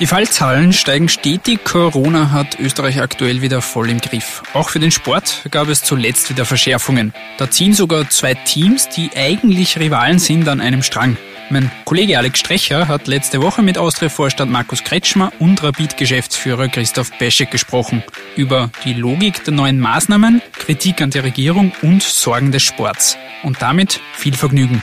Die Fallzahlen steigen stetig. Corona hat Österreich aktuell wieder voll im Griff. Auch für den Sport gab es zuletzt wieder Verschärfungen. Da ziehen sogar zwei Teams, die eigentlich Rivalen sind, an einem Strang. Mein Kollege Alex Strecher hat letzte Woche mit Austria-Vorstand Markus Kretschmer und Rapid-Geschäftsführer Christoph Peschek gesprochen. Über die Logik der neuen Maßnahmen, Kritik an der Regierung und Sorgen des Sports. Und damit viel Vergnügen.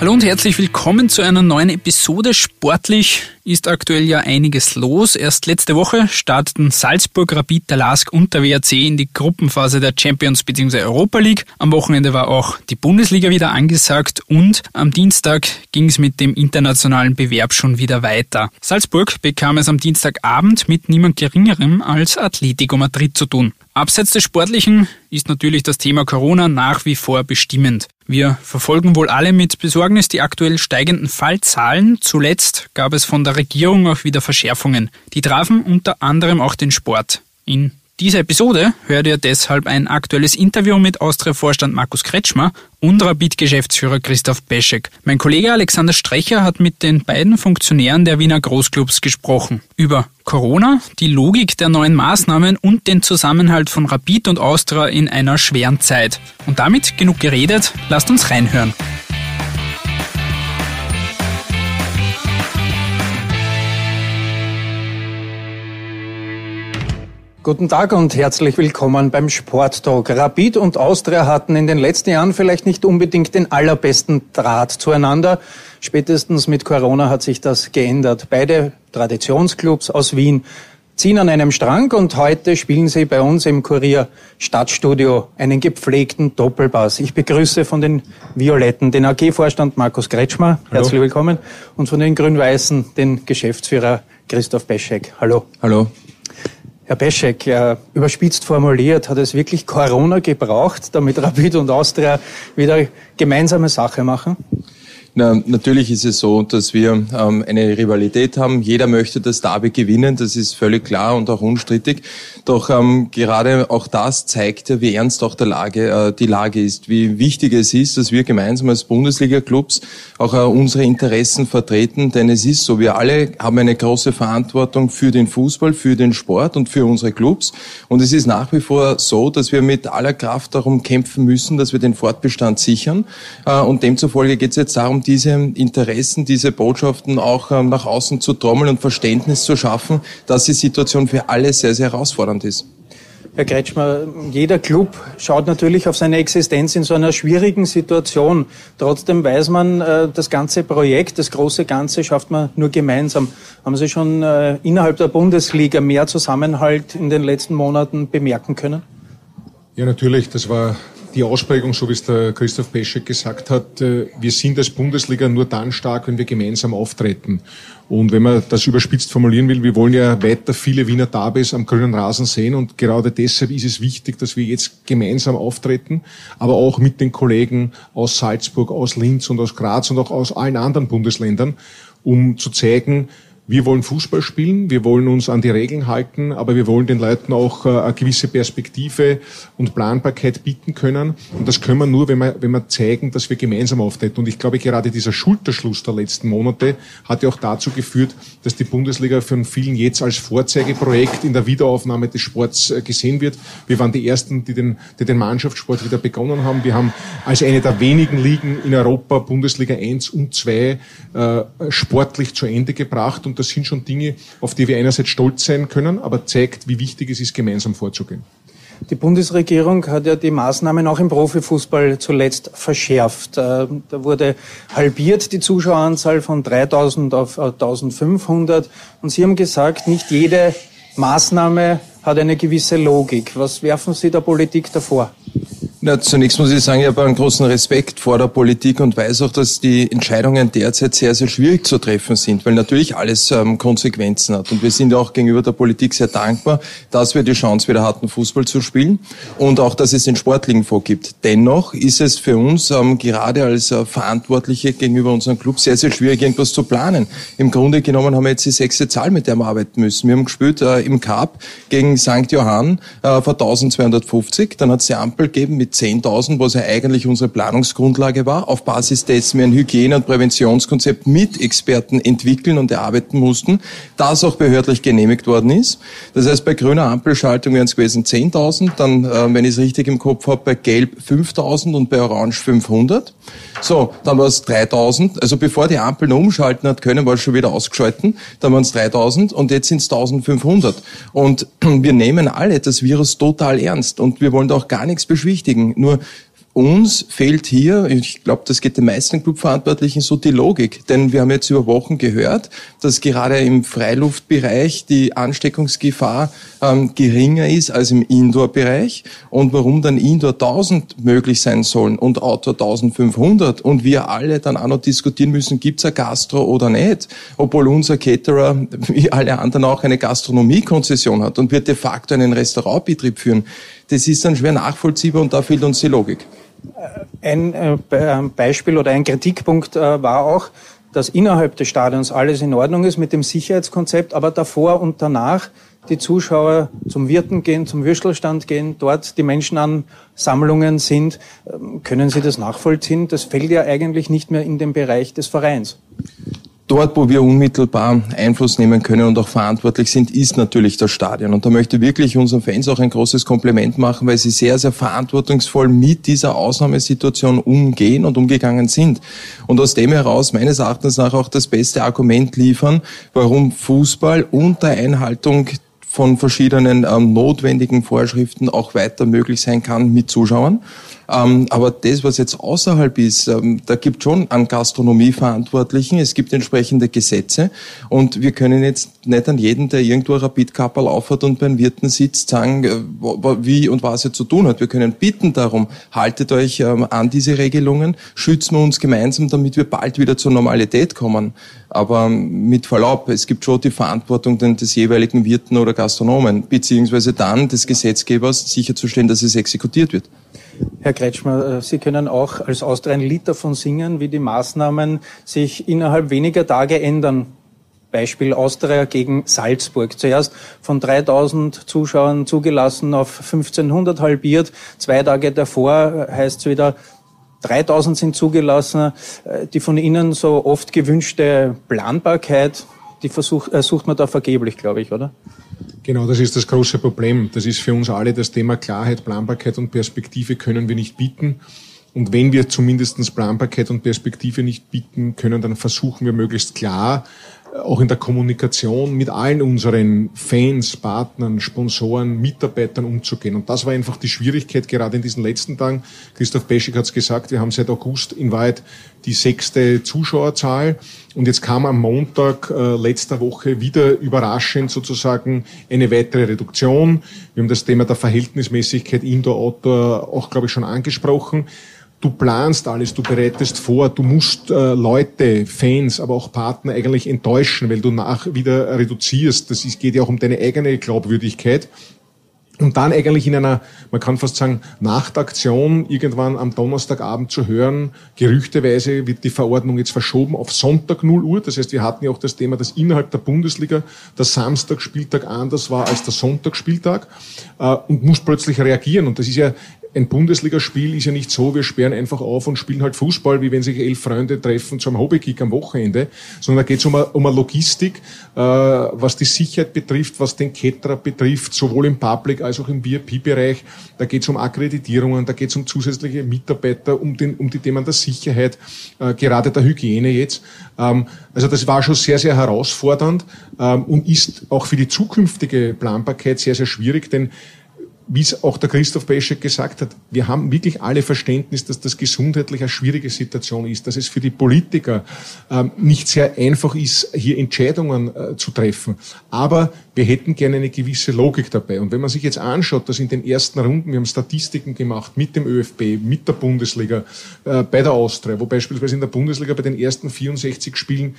Hallo und herzlich willkommen zu einer neuen Episode. Sportlich ist aktuell ja einiges los. Erst letzte Woche starteten Salzburg, Rapid, der LASK und der WRC in die Gruppenphase der Champions bzw. Europa League. Am Wochenende war auch die Bundesliga wieder angesagt und am Dienstag ging es mit dem internationalen Bewerb schon wieder weiter. Salzburg bekam es am Dienstagabend mit niemand Geringerem als Atletico Madrid zu tun. Abseits des Sportlichen ist natürlich das Thema Corona nach wie vor bestimmend. Wir verfolgen wohl alle mit Besorgnis die aktuell steigenden Fallzahlen. Zuletzt gab es von der Regierung auch wieder Verschärfungen. Die trafen unter anderem auch den Sport. In dieser Episode hört ihr deshalb ein aktuelles Interview mit Austria-Vorstand Markus Kretschmer und Rapid-Geschäftsführer Christoph Peschek. Mein Kollege Alexander Strecher hat mit den beiden Funktionären der Wiener Großclubs gesprochen. Über Corona, die Logik der neuen Maßnahmen und den Zusammenhalt von Rapid und Austria in einer schweren Zeit. Und damit genug geredet, lasst uns reinhören. Guten Tag und herzlich willkommen beim Sporttalk. Rapid und Austria hatten in den letzten Jahren vielleicht nicht unbedingt den allerbesten Draht zueinander. Spätestens mit Corona hat sich das geändert. Beide Traditionsclubs aus Wien ziehen an einem Strang und heute spielen sie bei uns im Kurier Stadtstudio einen gepflegten Doppelpass. Ich begrüße von den Violetten den AG-Vorstand Markus Kretschmer. Hallo. Herzlich willkommen. Und von den Grün-Weißen den Geschäftsführer Christoph Beschek. Hallo. Hallo. Herr Peschek, äh, überspitzt formuliert, hat es wirklich Corona gebraucht, damit Rapid und Austria wieder gemeinsame Sache machen? Na, natürlich ist es so, dass wir ähm, eine Rivalität haben. Jeder möchte das Derby gewinnen, das ist völlig klar und auch unstrittig. Doch ähm, gerade auch das zeigt ja, wie ernst auch der Lage, äh, die Lage ist, wie wichtig es ist, dass wir gemeinsam als Bundesliga-Clubs auch äh, unsere Interessen vertreten. Denn es ist so, wir alle haben eine große Verantwortung für den Fußball, für den Sport und für unsere Clubs. Und es ist nach wie vor so, dass wir mit aller Kraft darum kämpfen müssen, dass wir den Fortbestand sichern. Äh, und demzufolge geht es jetzt darum, diese Interessen, diese Botschaften auch ähm, nach außen zu trommeln und Verständnis zu schaffen, dass die Situation für alle sehr, sehr herausfordernd ist. Herr Kretschmer, jeder Club schaut natürlich auf seine Existenz in so einer schwierigen Situation. Trotzdem weiß man, äh, das ganze Projekt, das große Ganze schafft man nur gemeinsam. Haben Sie schon äh, innerhalb der Bundesliga mehr Zusammenhalt in den letzten Monaten bemerken können? Ja, natürlich. Das war die Ausprägung, so wie es der Christoph Peschek gesagt hat, äh, wir sind als Bundesliga nur dann stark, wenn wir gemeinsam auftreten. Und wenn man das überspitzt formulieren will, wir wollen ja weiter viele Wiener Derbys am grünen Rasen sehen und gerade deshalb ist es wichtig, dass wir jetzt gemeinsam auftreten, aber auch mit den Kollegen aus Salzburg, aus Linz und aus Graz und auch aus allen anderen Bundesländern, um zu zeigen, wir wollen Fußball spielen, wir wollen uns an die Regeln halten, aber wir wollen den Leuten auch äh, eine gewisse Perspektive und Planbarkeit bieten können. Und das können wir nur, wenn wir, wenn wir zeigen, dass wir gemeinsam auftreten. Und ich glaube, gerade dieser Schulterschluss der letzten Monate hat ja auch dazu geführt, dass die Bundesliga von vielen jetzt als Vorzeigeprojekt in der Wiederaufnahme des Sports äh, gesehen wird. Wir waren die Ersten, die den, die den Mannschaftssport wieder begonnen haben. Wir haben als eine der wenigen Ligen in Europa Bundesliga 1 und 2 äh, sportlich zu Ende gebracht. Und das sind schon Dinge, auf die wir einerseits stolz sein können, aber zeigt, wie wichtig es ist, gemeinsam vorzugehen. Die Bundesregierung hat ja die Maßnahmen auch im Profifußball zuletzt verschärft. Äh, da wurde halbiert die Zuschaueranzahl von 3000 auf 1500. Und Sie haben gesagt, nicht jede Maßnahme hat eine gewisse Logik. Was werfen Sie der Politik davor? Na, zunächst muss ich sagen, ich habe einen großen Respekt vor der Politik und weiß auch, dass die Entscheidungen derzeit sehr, sehr schwierig zu treffen sind, weil natürlich alles ähm, Konsequenzen hat. Und wir sind auch gegenüber der Politik sehr dankbar, dass wir die Chance wieder hatten, Fußball zu spielen und auch, dass es den sportlichen Fonds gibt. Dennoch ist es für uns ähm, gerade als äh, Verantwortliche gegenüber unserem Club sehr, sehr schwierig, irgendwas zu planen. Im Grunde genommen haben wir jetzt die sechste Zahl, mit der wir arbeiten müssen. Wir haben gespielt äh, im Cup gegen St. Johann äh, vor 1250, dann hat es die Ampel gegeben mit 10.000, was ja eigentlich unsere Planungsgrundlage war. Auf Basis dessen wir ein Hygiene- und Präventionskonzept mit Experten entwickeln und erarbeiten mussten, das auch behördlich genehmigt worden ist. Das heißt, bei grüner Ampelschaltung wären es gewesen 10.000, dann, äh, wenn ich es richtig im Kopf habe, bei Gelb 5.000 und bei Orange 500. So, dann war es 3.000. Also bevor die Ampel noch umschalten hat können, war es schon wieder ausgeschalten. Dann waren es 3.000 und jetzt sind es 1.500. Und wir nehmen alle das Virus total ernst und wir wollen da auch gar nichts beschwichtigen. Nur uns fehlt hier, ich glaube, das geht den meisten Clubverantwortlichen so die Logik, denn wir haben jetzt über Wochen gehört, dass gerade im Freiluftbereich die Ansteckungsgefahr ähm, geringer ist als im Indoor-Bereich. Und warum dann Indoor 1000 möglich sein sollen und Outdoor 1500 und wir alle dann auch noch diskutieren müssen, gibt's ein Gastro oder nicht, obwohl unser Caterer wie alle anderen auch eine Gastronomiekonzession hat und wir de facto einen Restaurantbetrieb führen das ist dann schwer nachvollziehbar und da fehlt uns die Logik. Ein äh, Beispiel oder ein Kritikpunkt äh, war auch, dass innerhalb des Stadions alles in Ordnung ist mit dem Sicherheitskonzept, aber davor und danach die Zuschauer zum Wirten gehen, zum Würstelstand gehen, dort die Menschenansammlungen sind. Ähm, können Sie das nachvollziehen? Das fällt ja eigentlich nicht mehr in den Bereich des Vereins dort, wo wir unmittelbar Einfluss nehmen können und auch verantwortlich sind, ist natürlich das Stadion. Und da möchte ich wirklich unseren Fans auch ein großes Kompliment machen, weil sie sehr, sehr verantwortungsvoll mit dieser Ausnahmesituation umgehen und umgegangen sind. Und aus dem heraus meines Erachtens nach auch das beste Argument liefern, warum Fußball unter Einhaltung von verschiedenen ähm, notwendigen Vorschriften auch weiter möglich sein kann mit Zuschauern. Ähm, aber das, was jetzt außerhalb ist, ähm, da gibt schon an Gastronomieverantwortlichen, es gibt entsprechende Gesetze und wir können jetzt nicht an jeden, der irgendwo Rapidkapperl aufhat und beim Wirten sitzt, sagen, äh, wie und was er zu tun hat. Wir können bitten darum, haltet euch ähm, an diese Regelungen, schützen wir uns gemeinsam, damit wir bald wieder zur Normalität kommen. Aber ähm, mit Verlaub, es gibt schon die Verantwortung des jeweiligen Wirten oder Gastronomen, beziehungsweise dann des Gesetzgebers sicherzustellen, dass es exekutiert wird. Herr Kretschmer, äh, Sie können auch als Austria ein Lied davon singen, wie die Maßnahmen sich innerhalb weniger Tage ändern. Beispiel Austria gegen Salzburg. Zuerst von 3000 Zuschauern zugelassen auf 1500 halbiert. Zwei Tage davor heißt es wieder, 3000 sind zugelassen. Äh, die von Ihnen so oft gewünschte Planbarkeit, die versucht, äh, sucht man da vergeblich, glaube ich, oder? Genau, das ist das große Problem. Das ist für uns alle das Thema Klarheit, Planbarkeit und Perspektive können wir nicht bieten. Und wenn wir zumindest Planbarkeit und Perspektive nicht bieten können, dann versuchen wir möglichst klar auch in der Kommunikation mit allen unseren Fans, Partnern, Sponsoren, Mitarbeitern umzugehen. Und das war einfach die Schwierigkeit gerade in diesen letzten Tagen. Christoph Peschig hat es gesagt, wir haben seit August in Wahrheit die sechste Zuschauerzahl. Und jetzt kam am Montag äh, letzter Woche wieder überraschend sozusagen eine weitere Reduktion. Wir haben das Thema der Verhältnismäßigkeit Indoor-Outdoor auch, glaube ich, schon angesprochen du planst alles, du bereitest vor, du musst äh, Leute, Fans, aber auch Partner eigentlich enttäuschen, weil du nach wieder reduzierst. Das ist, geht ja auch um deine eigene Glaubwürdigkeit. Und dann eigentlich in einer, man kann fast sagen, Nachtaktion irgendwann am Donnerstagabend zu hören, gerüchteweise wird die Verordnung jetzt verschoben auf Sonntag 0 Uhr. Das heißt, wir hatten ja auch das Thema, dass innerhalb der Bundesliga der Samstagspieltag anders war als der Sonntagsspieltag äh, und muss plötzlich reagieren. Und das ist ja ein Bundesligaspiel ist ja nicht so, wir sperren einfach auf und spielen halt Fußball, wie wenn sich elf Freunde treffen zum Hobbykick am Wochenende, sondern da geht es um, um eine Logistik, äh, was die Sicherheit betrifft, was den Ketterer betrifft, sowohl im Public als auch im VIP-Bereich. Da geht es um Akkreditierungen, da geht es um zusätzliche Mitarbeiter, um, den, um die Themen der Sicherheit, äh, gerade der Hygiene jetzt. Ähm, also das war schon sehr, sehr herausfordernd ähm, und ist auch für die zukünftige Planbarkeit sehr, sehr schwierig, denn wie es auch der Christoph Peschek gesagt hat, wir haben wirklich alle Verständnis, dass das gesundheitlich eine schwierige Situation ist, dass es für die Politiker ähm, nicht sehr einfach ist, hier Entscheidungen äh, zu treffen. Aber wir hätten gerne eine gewisse Logik dabei. Und wenn man sich jetzt anschaut, dass in den ersten Runden, wir haben Statistiken gemacht mit dem ÖFB, mit der Bundesliga, äh, bei der Austria, wo beispielsweise in der Bundesliga bei den ersten 64 Spielen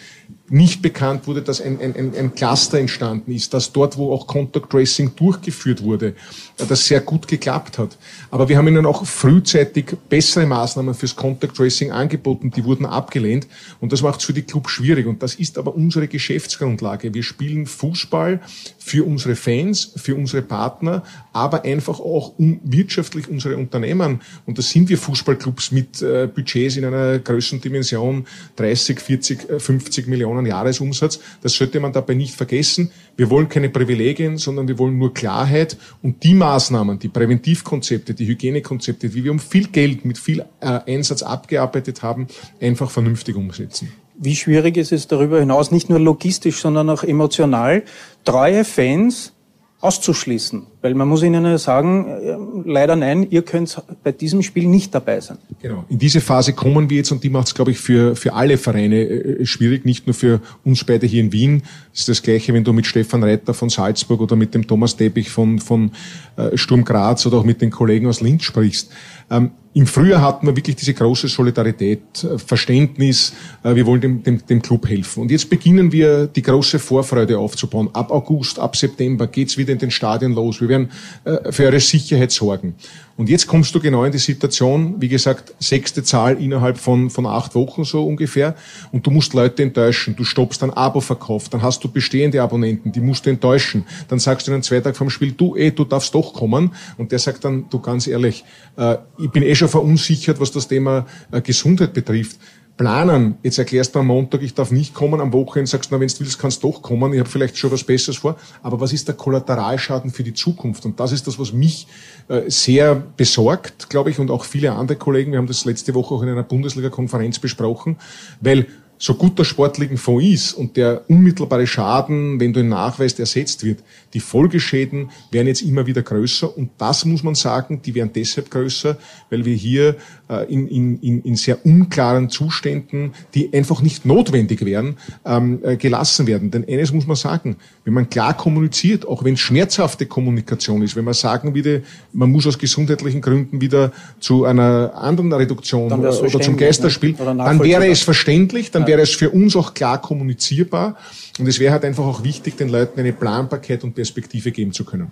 nicht bekannt wurde, dass ein, ein, ein Cluster entstanden ist, dass dort, wo auch Contact Tracing durchgeführt wurde, das sehr gut geklappt hat. Aber wir haben ihnen auch frühzeitig bessere Maßnahmen fürs Contact Tracing angeboten, die wurden abgelehnt und das macht es für die Clubs schwierig und das ist aber unsere Geschäftsgrundlage. Wir spielen Fußball für unsere Fans, für unsere Partner, aber einfach auch um wirtschaftlich unsere Unternehmen und das sind wir Fußballclubs mit äh, Budgets in einer Größendimension 30, 40, 50 Millionen Jahresumsatz. Das sollte man dabei nicht vergessen. Wir wollen keine Privilegien, sondern wir wollen nur Klarheit und die Maßnahmen, die Präventivkonzepte, die Hygienekonzepte, wie wir um viel Geld mit viel äh, Einsatz abgearbeitet haben, einfach vernünftig umsetzen. Wie schwierig ist es darüber hinaus, nicht nur logistisch, sondern auch emotional, treue Fans auszuschließen. Weil man muss ihnen ja sagen, äh, leider nein, ihr könnt bei diesem Spiel nicht dabei sein. Genau. In diese Phase kommen wir jetzt und die macht es, glaube ich, für, für alle Vereine äh, schwierig, nicht nur für uns beide hier in Wien. Das ist das Gleiche, wenn du mit Stefan Reiter von Salzburg oder mit dem Thomas Teppich von, von äh, Sturm Graz oder auch mit den Kollegen aus Linz sprichst. Ähm, im Frühjahr hatten wir wirklich diese große Solidarität, äh, Verständnis, äh, wir wollen dem, dem, dem Club helfen. Und jetzt beginnen wir die große Vorfreude aufzubauen. Ab August, ab September geht's wieder in den Stadien los. Wir werden äh, für eure Sicherheit sorgen. Und jetzt kommst du genau in die Situation, wie gesagt, sechste Zahl innerhalb von, von acht Wochen so ungefähr. Und du musst Leute enttäuschen. Du stoppst dann Abo-Verkauf. Dann hast du bestehende Abonnenten, die musst du enttäuschen. Dann sagst du ihnen zwei Tage vom Spiel, du, eh, du darfst doch kommen. Und der sagt dann, du ganz ehrlich, äh, ich bin eh schon verunsichert, was das Thema äh, Gesundheit betrifft planen. Jetzt erklärst du am Montag, ich darf nicht kommen, am Wochenende sagst du, na, wenn du willst, kannst du doch kommen, ich habe vielleicht schon was Besseres vor. Aber was ist der Kollateralschaden für die Zukunft? Und das ist das, was mich äh, sehr besorgt, glaube ich, und auch viele andere Kollegen. Wir haben das letzte Woche auch in einer Bundesliga-Konferenz besprochen, weil so gut der sportlichen Fonds ist und der unmittelbare Schaden, wenn du ihn nachweist, ersetzt wird, die Folgeschäden werden jetzt immer wieder größer und das muss man sagen, die werden deshalb größer, weil wir hier äh, in, in, in sehr unklaren Zuständen, die einfach nicht notwendig wären, ähm, äh, gelassen werden. Denn eines muss man sagen, wenn man klar kommuniziert, auch wenn es schmerzhafte Kommunikation ist, wenn man sagen würde, man muss aus gesundheitlichen Gründen wieder zu einer anderen Reduktion oder zum Geisterspiel, ne? dann wäre es verständlich, dann wäre es für uns auch klar kommunizierbar und es wäre halt einfach auch wichtig, den Leuten eine Planbarkeit und Perspektive geben zu können.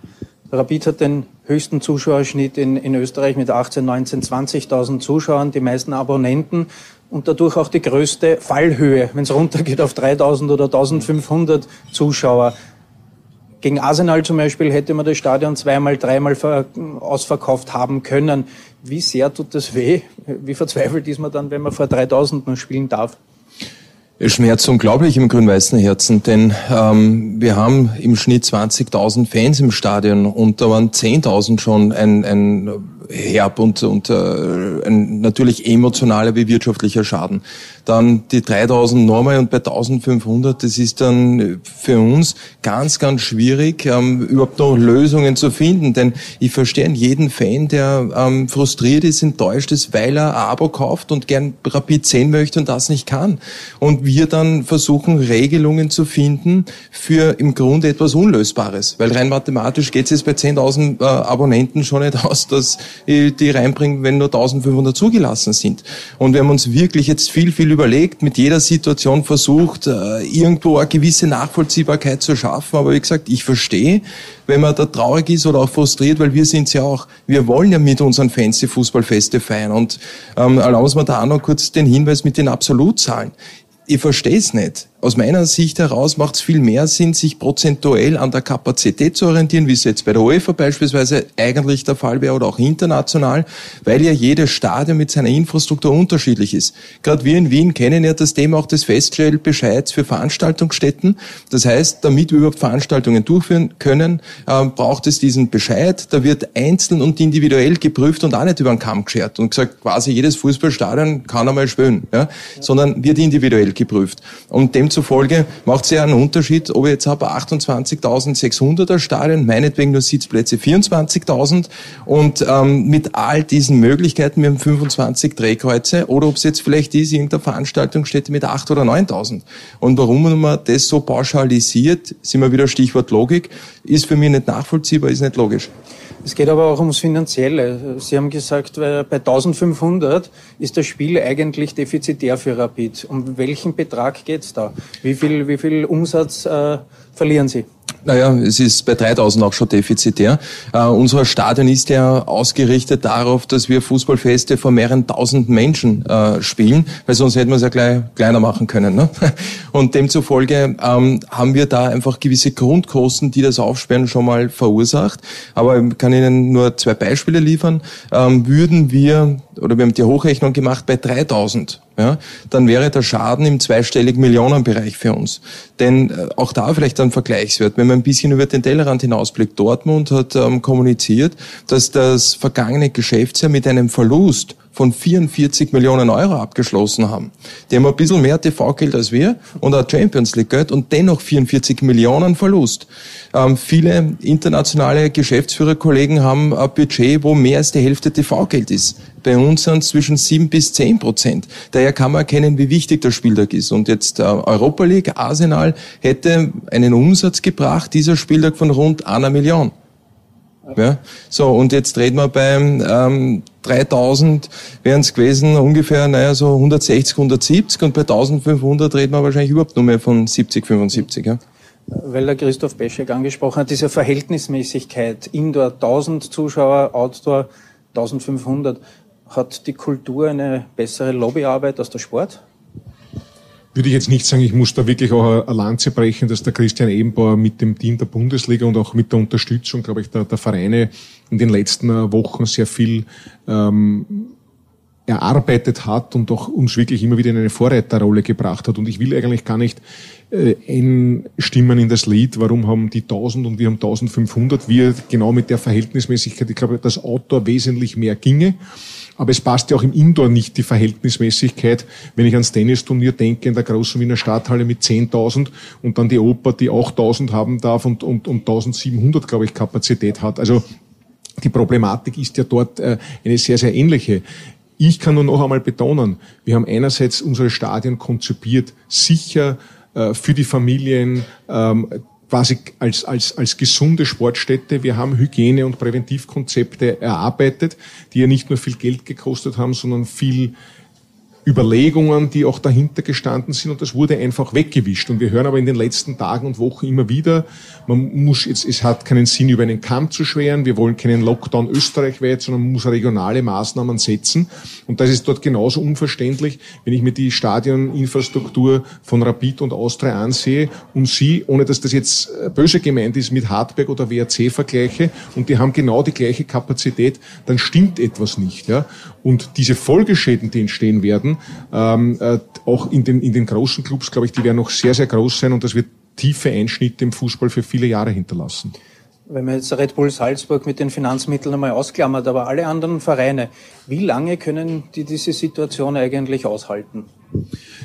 Rapid hat den höchsten Zuschauerschnitt in, in Österreich mit 18, 19, 20.000 Zuschauern, die meisten Abonnenten und dadurch auch die größte Fallhöhe, wenn es runtergeht auf 3.000 oder 1.500 Zuschauer. Gegen Arsenal zum Beispiel hätte man das Stadion zweimal, dreimal ausverkauft haben können. Wie sehr tut das weh? Wie verzweifelt ist man dann, wenn man vor 3.000 noch spielen darf? Es schmerzt unglaublich im grün-weißen Herzen, denn ähm, wir haben im Schnitt 20.000 Fans im Stadion und da waren 10.000 schon ein, ein herb und, und äh, ein natürlich emotionaler wie wirtschaftlicher Schaden. Dann die 3000 nochmal und bei 1500, das ist dann für uns ganz, ganz schwierig, ähm, überhaupt noch Lösungen zu finden. Denn ich verstehe jeden Fan, der ähm, frustriert ist, enttäuscht ist, weil er ein Abo kauft und gern Rapid sehen möchte und das nicht kann. Und wir dann versuchen, Regelungen zu finden für im Grunde etwas Unlösbares. Weil rein mathematisch geht es jetzt bei 10.000 äh, Abonnenten schon nicht aus, dass die reinbringen, wenn nur 1500 zugelassen sind. Und wir haben uns wirklich jetzt viel, viel überlegt, mit jeder Situation versucht, äh, irgendwo eine gewisse Nachvollziehbarkeit zu schaffen. Aber wie gesagt, ich verstehe, wenn man da traurig ist oder auch frustriert, weil wir sind ja auch, wir wollen ja mit unseren Fans die Fußballfeste feiern. Und ähm, erlauben Sie mir da auch noch kurz den Hinweis mit den Absolutzahlen. Ich verstehe es nicht aus meiner Sicht heraus macht es viel mehr Sinn, sich prozentuell an der Kapazität zu orientieren, wie es jetzt bei der UEFA beispielsweise eigentlich der Fall wäre oder auch international, weil ja jedes Stadion mit seiner Infrastruktur unterschiedlich ist. Gerade wir in Wien kennen ja das Thema auch des Feststellbescheids für Veranstaltungsstätten. Das heißt, damit wir überhaupt Veranstaltungen durchführen können, äh, braucht es diesen Bescheid. Da wird einzeln und individuell geprüft und auch nicht über den Kamm geschert und gesagt, quasi jedes Fußballstadion kann einmal spielen, ja? sondern wird individuell geprüft. Und dem demzufolge macht es ja einen Unterschied, ob ich jetzt habe 28.600er Stadion, meinetwegen nur Sitzplätze 24.000 und ähm, mit all diesen Möglichkeiten, wir haben 25 Drehkreuze oder ob es jetzt vielleicht ist, irgendeine Veranstaltung steht mit 8.000 oder 9.000. Und warum man das so pauschalisiert, sind wir wieder Stichwort Logik, ist für mich nicht nachvollziehbar, ist nicht logisch. Es geht aber auch ums Finanzielle. Sie haben gesagt, bei 1500 ist das Spiel eigentlich defizitär für Rapid. Um welchen Betrag geht es da? Wie viel, wie viel Umsatz äh, verlieren Sie? Naja, es ist bei 3000 auch schon defizitär. Uh, unser Stadion ist ja ausgerichtet darauf, dass wir Fußballfeste vor mehreren tausend Menschen uh, spielen, weil sonst hätten wir es ja gleich kleiner machen können. Ne? Und demzufolge ähm, haben wir da einfach gewisse Grundkosten, die das Aufsperren schon mal verursacht. Aber ich kann Ihnen nur zwei Beispiele liefern. Ähm, würden wir, oder wir haben die Hochrechnung gemacht, bei 3000 ja, dann wäre der Schaden im zweistelligen Millionenbereich für uns. Denn äh, auch da vielleicht ein Vergleichswert, wenn man ein bisschen über den Tellerrand hinausblickt. Dortmund hat ähm, kommuniziert, dass das vergangene Geschäftsjahr mit einem Verlust von 44 Millionen Euro abgeschlossen haben. Die haben ein bisschen mehr TV-Geld als wir und auch Champions League-Geld und dennoch 44 Millionen Verlust. Ähm, viele internationale Geschäftsführerkollegen haben ein Budget, wo mehr als die Hälfte TV-Geld ist. Bei uns sind es zwischen 7 bis 10 Prozent. Daher kann man erkennen, wie wichtig der Spieltag ist. Und jetzt äh, Europa League, Arsenal hätte einen Umsatz gebracht, dieser Spieltag von rund einer Million. Ja? So, und jetzt reden wir beim ähm, 3000 wären es gewesen ungefähr, naja, so 160, 170 und bei 1500 reden wir wahrscheinlich überhaupt nur mehr von 70, 75. Ja? Weil der Christoph Beschek angesprochen hat, diese Verhältnismäßigkeit, Indoor 1000 Zuschauer, Outdoor 1500, hat die Kultur eine bessere Lobbyarbeit als der Sport? Würde ich jetzt nicht sagen, ich muss da wirklich auch eine Lanze brechen, dass der Christian Ebenbauer mit dem Team der Bundesliga und auch mit der Unterstützung, glaube ich, der, der Vereine in den letzten Wochen sehr viel ähm, erarbeitet hat und auch uns wirklich immer wieder in eine Vorreiterrolle gebracht hat. Und ich will eigentlich gar nicht äh, einstimmen in das Lied, warum haben die 1000 und wir haben 1500, wir genau mit der Verhältnismäßigkeit, ich glaube, dass Outdoor wesentlich mehr ginge. Aber es passt ja auch im Indoor nicht die Verhältnismäßigkeit, wenn ich ans Tennisturnier denke in der großen Wiener Stadthalle mit 10.000 und dann die Oper, die auch 1.000 haben darf und, und, und 1.700, glaube ich, Kapazität hat. Also die Problematik ist ja dort äh, eine sehr, sehr ähnliche. Ich kann nur noch einmal betonen, wir haben einerseits unsere Stadien konzipiert, sicher äh, für die Familien, ähm, quasi als, als, als gesunde Sportstätte. Wir haben Hygiene- und Präventivkonzepte erarbeitet, die ja nicht nur viel Geld gekostet haben, sondern viel Überlegungen, die auch dahinter gestanden sind und das wurde einfach weggewischt. Und wir hören aber in den letzten Tagen und Wochen immer wieder, man muss jetzt, es hat keinen Sinn, über einen Kamm zu schweren, wir wollen keinen Lockdown österreichweit, sondern man muss regionale Maßnahmen setzen. Und das ist dort genauso unverständlich, wenn ich mir die Stadioninfrastruktur von Rapid und Austria ansehe und sie, ohne dass das jetzt böse gemeint ist, mit Hartberg oder WRC vergleiche und die haben genau die gleiche Kapazität, dann stimmt etwas nicht. Ja? Und diese Folgeschäden, die entstehen werden, ähm, äh, auch in den, in den großen Clubs, glaube ich, die werden noch sehr, sehr groß sein und das wird tiefe Einschnitte im Fußball für viele Jahre hinterlassen. Wenn man jetzt Red Bull Salzburg mit den Finanzmitteln einmal ausklammert, aber alle anderen Vereine, wie lange können die diese Situation eigentlich aushalten?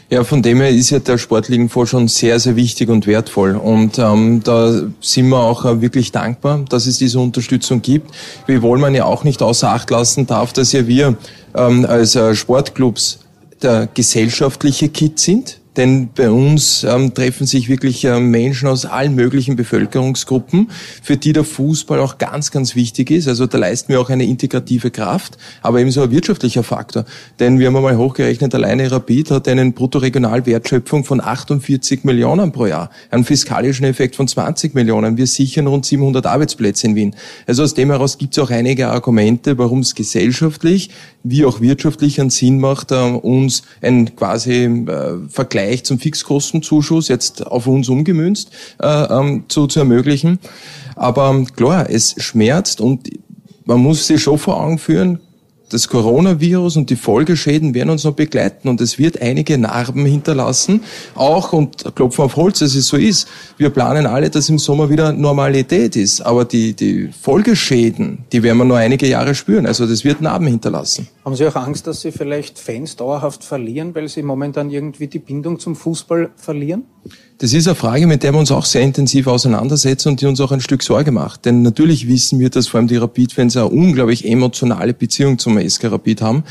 Ja, von dem her ist ja der Sportligenfonds schon sehr, sehr wichtig und wertvoll. Und ähm, da sind wir auch äh, wirklich dankbar, dass es diese Unterstützung gibt. Wiewohl man ja auch nicht außer Acht lassen darf, dass ja wir ähm, als äh, Sportclubs der gesellschaftliche Kit sind. Denn bei uns ähm, treffen sich wirklich ähm, Menschen aus allen möglichen Bevölkerungsgruppen, für die der Fußball auch ganz, ganz wichtig ist. Also da leisten wir auch eine integrative Kraft, aber ebenso ein wirtschaftlicher Faktor. Denn wir haben einmal hochgerechnet, alleine Rapid hat einen Bruttoregionalwertschöpfung von 48 Millionen pro Jahr, einen fiskalischen Effekt von 20 Millionen. Wir sichern rund 700 Arbeitsplätze in Wien. Also aus dem heraus gibt es auch einige Argumente, warum es gesellschaftlich wie auch wirtschaftlich einen Sinn macht, äh, uns ein quasi äh, Vergleich zum Fixkostenzuschuss jetzt auf uns umgemünzt äh, ähm, zu, zu ermöglichen. Aber klar, es schmerzt und man muss sich schon vor Augen führen, das Coronavirus und die Folgeschäden werden uns noch begleiten und es wird einige Narben hinterlassen. Auch, und klopfen auf Holz, dass es so ist, wir planen alle, dass im Sommer wieder Normalität ist. Aber die, die Folgeschäden, die werden wir noch einige Jahre spüren. Also das wird Narben hinterlassen. Haben Sie auch Angst, dass Sie vielleicht Fans dauerhaft verlieren, weil Sie momentan irgendwie die Bindung zum Fußball verlieren? Das ist eine Frage, mit der wir uns auch sehr intensiv auseinandersetzen und die uns auch ein Stück Sorge macht. Denn natürlich wissen wir, dass vor allem die Rapid-Fans eine unglaublich emotionale Beziehung zum Rapid haben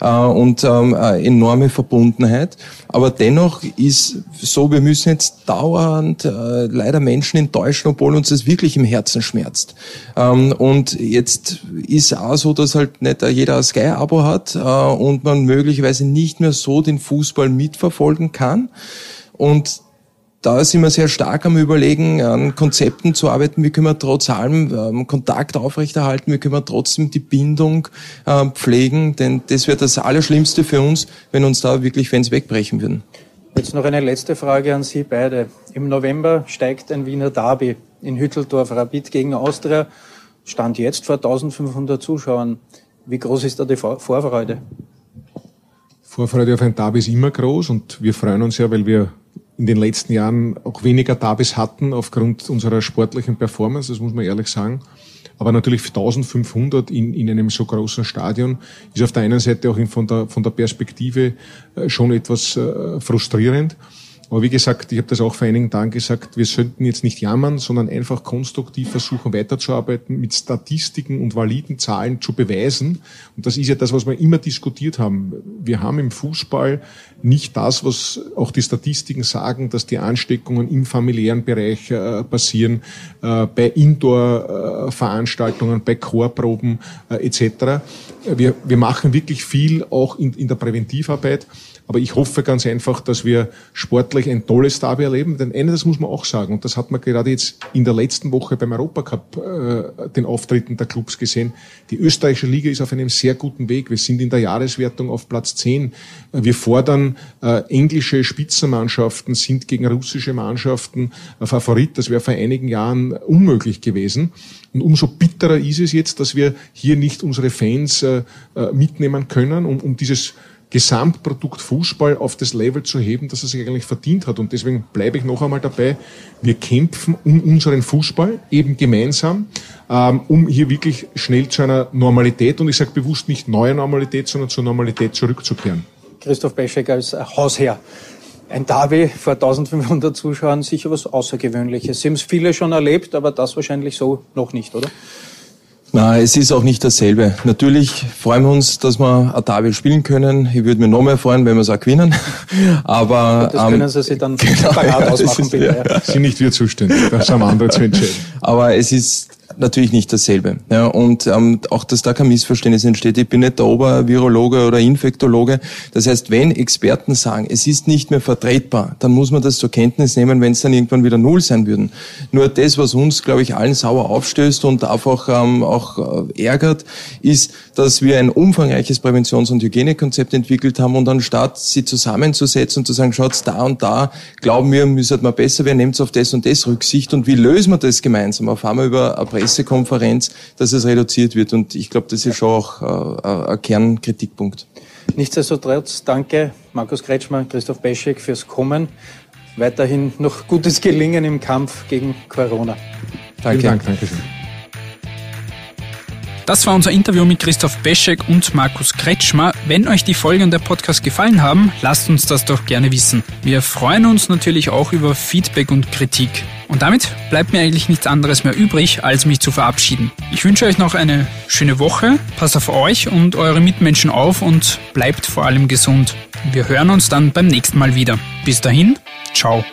äh, und ähm, eine enorme Verbundenheit. Aber dennoch ist so, wir müssen jetzt dauernd äh, leider Menschen enttäuschen, obwohl uns das wirklich im Herzen schmerzt. Ähm, und jetzt ist auch so, dass halt nicht jeder ein Sky-Abo hat äh, und man möglicherweise nicht mehr so den Fußball mitverfolgen kann. Und da sind wir sehr stark am Überlegen, an Konzepten zu arbeiten, wie können wir trotz allem ähm, Kontakt aufrechterhalten, wie können wir trotzdem die Bindung äh, pflegen, denn das wäre das Allerschlimmste für uns, wenn uns da wirklich Fans wegbrechen würden. Jetzt noch eine letzte Frage an Sie beide. Im November steigt ein Wiener Derby in Hütteldorf, Rapid gegen Austria. Stand jetzt vor 1500 Zuschauern. Wie groß ist da die Vorfreude? Vorfreude auf ein Derby ist immer groß und wir freuen uns ja, weil wir in den letzten Jahren auch weniger Derbys hatten aufgrund unserer sportlichen Performance, das muss man ehrlich sagen. Aber natürlich 1500 in, in einem so großen Stadion ist auf der einen Seite auch von der, von der Perspektive äh, schon etwas äh, frustrierend. Aber wie gesagt, ich habe das auch vor einigen Tagen gesagt, wir sollten jetzt nicht jammern, sondern einfach konstruktiv versuchen weiterzuarbeiten, mit Statistiken und validen Zahlen zu beweisen. Und das ist ja das, was wir immer diskutiert haben. Wir haben im Fußball nicht das, was auch die Statistiken sagen, dass die Ansteckungen im familiären Bereich äh, passieren, äh, bei Indoor-Veranstaltungen, bei Chorproben äh, etc. Wir, wir machen wirklich viel auch in, in der Präventivarbeit. Aber ich hoffe ganz einfach, dass wir sportlich ein tolles Derby erleben. Denn eines, muss man auch sagen, und das hat man gerade jetzt in der letzten Woche beim Europacup äh, den Auftritten der Clubs gesehen. Die österreichische Liga ist auf einem sehr guten Weg. Wir sind in der Jahreswertung auf Platz 10. Wir fordern äh, englische Spitzenmannschaften, sind gegen russische Mannschaften äh, Favorit. Das wäre vor einigen Jahren unmöglich gewesen. Und umso bitterer ist es jetzt, dass wir hier nicht unsere Fans äh, äh mitnehmen können, um, um dieses Gesamtprodukt Fußball auf das Level zu heben, das er sich eigentlich verdient hat. Und deswegen bleibe ich noch einmal dabei. Wir kämpfen um unseren Fußball eben gemeinsam, ähm, um hier wirklich schnell zu einer Normalität, und ich sage bewusst nicht neue Normalität, sondern zur Normalität zurückzukehren. Christoph Beschek als Hausherr. Ein Derby vor 1500 Zuschauern, sicher was Außergewöhnliches. Sie haben es viele schon erlebt, aber das wahrscheinlich so noch nicht, oder? Na, es ist auch nicht dasselbe. Natürlich freuen wir uns, dass wir Derby spielen können. Ich würde mich noch mehr freuen, wenn wir es auch gewinnen. Aber das können ähm, Sie sich dann genau, separat ja, ausmachen, ist, bitte. Ja. Sind nicht wir zuständig, das haben andere zu entscheiden. Aber es ist natürlich nicht dasselbe. Ja, und ähm, auch, dass da kein Missverständnis entsteht. Ich bin nicht der Obervirologe oder Infektologe. Das heißt, wenn Experten sagen, es ist nicht mehr vertretbar, dann muss man das zur Kenntnis nehmen, wenn es dann irgendwann wieder null sein würden. Nur das, was uns, glaube ich, allen sauer aufstößt und einfach ähm, auch äh, ärgert, ist, dass wir ein umfangreiches Präventions- und Hygienekonzept entwickelt haben und anstatt sie zusammenzusetzen und zu sagen, schaut, da und da glauben wir, müssen wir besser werden, nehmt auf das und das Rücksicht und wie lösen wir das gemeinsam? Auf einmal über eine Pressekonferenz, dass es reduziert wird. Und ich glaube, das ist schon auch äh, ein Kernkritikpunkt. Nichtsdestotrotz, danke Markus Kretschmer, Christoph Beschek fürs Kommen. Weiterhin noch gutes Gelingen im Kampf gegen Corona. Danke. Vielen Dank, danke schön. Das war unser Interview mit Christoph Beschek und Markus Kretschmer. Wenn euch die Folge und der Podcast gefallen haben, lasst uns das doch gerne wissen. Wir freuen uns natürlich auch über Feedback und Kritik. Und damit bleibt mir eigentlich nichts anderes mehr übrig, als mich zu verabschieden. Ich wünsche euch noch eine schöne Woche, passt auf euch und eure Mitmenschen auf und bleibt vor allem gesund. Wir hören uns dann beim nächsten Mal wieder. Bis dahin, ciao.